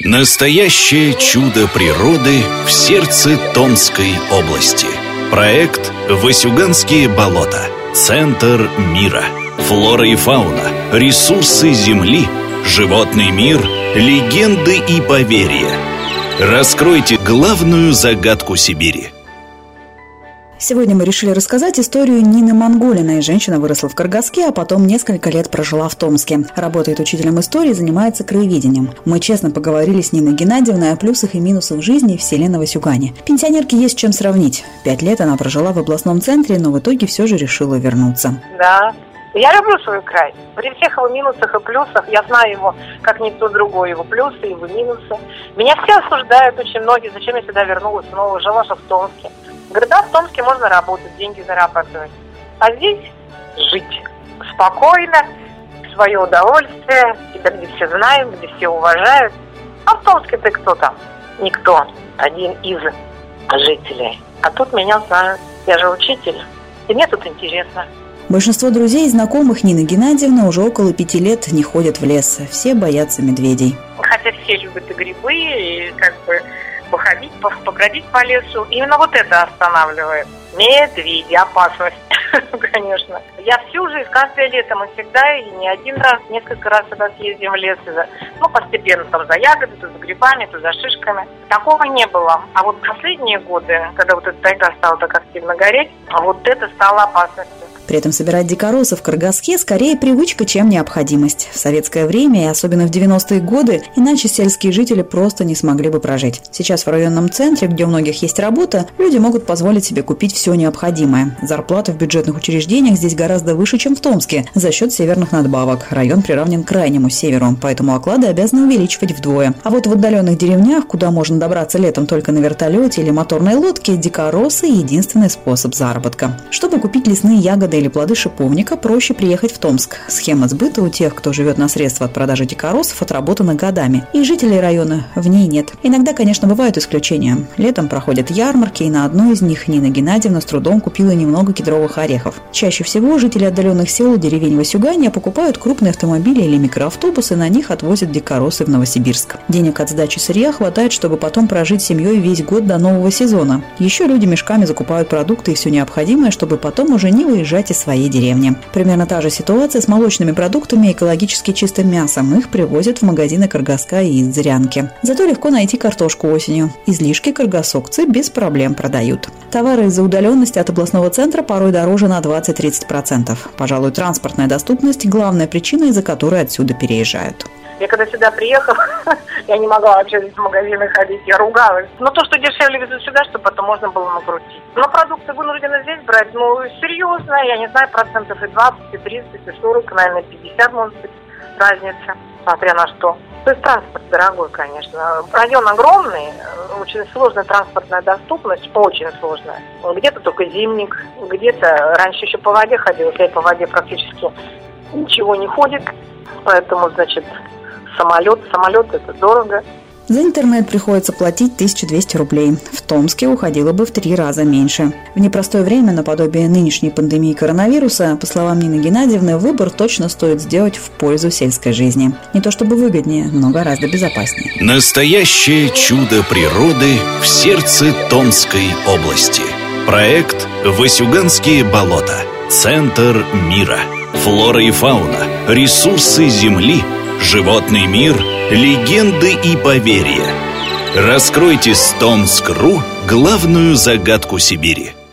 Настоящее чудо природы в сердце Томской области. Проект «Васюганские болота. Центр мира». Флора и фауна, ресурсы Земли, животный мир, легенды и поверья. Раскройте главную загадку Сибири – Сегодня мы решили рассказать историю Нины Монголиной. Женщина выросла в Каргаске, а потом несколько лет прожила в Томске. Работает учителем истории, занимается краеведением. Мы честно поговорили с Ниной Геннадьевной о плюсах и минусах жизни в селе Новосюгане. Пенсионерке есть чем сравнить. Пять лет она прожила в областном центре, но в итоге все же решила вернуться. Да, я люблю свой край. При всех его минусах и плюсах, я знаю его, как никто другой, его плюсы, его минусы. Меня все осуждают, очень многие, зачем я сюда вернулась, снова жила же в Томске. Говорю, да, в Томске можно работать, деньги зарабатывать. А здесь жить спокойно, свое удовольствие, тебя где все знают, где все уважают. А в Томске ты кто там? Никто. Один из жителей. А тут меня знают. Я же учитель. И мне тут интересно. Большинство друзей и знакомых Нины Геннадьевны уже около пяти лет не ходят в лес. Все боятся медведей. Хотя все любят и грибы, и как бы походить, побродить по лесу. Именно вот это останавливает. Медведи, опасность, конечно. Я всю жизнь, каждое лето мы всегда, и не один раз, несколько раз сюда съездим в лес. Ну, постепенно там за ягоды, то за грибами, то за шишками. Такого не было. А вот последние годы, когда вот эта тайга стала так активно гореть, вот это стало опасностью. При этом собирать дикоросы в Каргаске скорее привычка, чем необходимость. В советское время, и особенно в 90-е годы, иначе сельские жители просто не смогли бы прожить. Сейчас в районном центре, где у многих есть работа, люди могут позволить себе купить все необходимое. Зарплаты в бюджетных учреждениях здесь гораздо выше, чем в Томске, за счет северных надбавок. Район приравнен к крайнему северу, поэтому оклады обязаны увеличивать вдвое. А вот в отдаленных деревнях, куда можно добраться летом только на вертолете или моторной лодке, дикоросы – единственный способ заработка. Чтобы купить лесные ягоды или плоды шиповника, проще приехать в Томск. Схема сбыта у тех, кто живет на средства от продажи дикоросов, отработана годами. И жителей района в ней нет. Иногда, конечно, бывают исключения. Летом проходят ярмарки, и на одной из них Нина Геннадьевна с трудом купила немного кедровых орехов. Чаще всего жители отдаленных сел и деревень Васюгания покупают крупные автомобили или микроавтобусы, на них отвозят дикоросы в Новосибирск. Денег от сдачи сырья хватает, чтобы потом прожить семьей весь год до нового сезона. Еще люди мешками закупают продукты и все необходимое, чтобы потом уже не выезжать из своей деревни. Примерно та же ситуация с молочными продуктами и экологически чистым мясом. Их привозят в магазины Каргаска и из Зырянки. Зато легко найти картошку осенью. Излишки каргасокцы без проблем продают. Товары из-за удаленности от областного центра порой дороже на 20-30%. Пожалуй, транспортная доступность – главная причина, из-за которой отсюда переезжают. Я когда сюда приехала, я не могла вообще в магазины ходить, я ругалась. Но то, что дешевле везут сюда, чтобы потом можно было накрутить. Но продукты вынуждены здесь брать, ну, серьезно, я не знаю, процентов и 20, и 30, и 40, наверное, 50 может быть разница, смотря на что. То есть транспорт дорогой, конечно. Район огромный, очень сложная транспортная доступность, очень сложная. Где-то только зимник, где-то раньше еще по воде ходил, я по воде практически ничего не ходит. Поэтому, значит, самолет. Самолет это дорого. За интернет приходится платить 1200 рублей. В Томске уходило бы в три раза меньше. В непростое время, наподобие нынешней пандемии коронавируса, по словам Нины Геннадьевны, выбор точно стоит сделать в пользу сельской жизни. Не то чтобы выгоднее, но гораздо безопаснее. Настоящее чудо природы в сердце Томской области. Проект «Васюганские болота. Центр мира». Флора и фауна, ресурсы Земли – животный мир, легенды и поверья. Раскройте с Томск.ру главную загадку Сибири –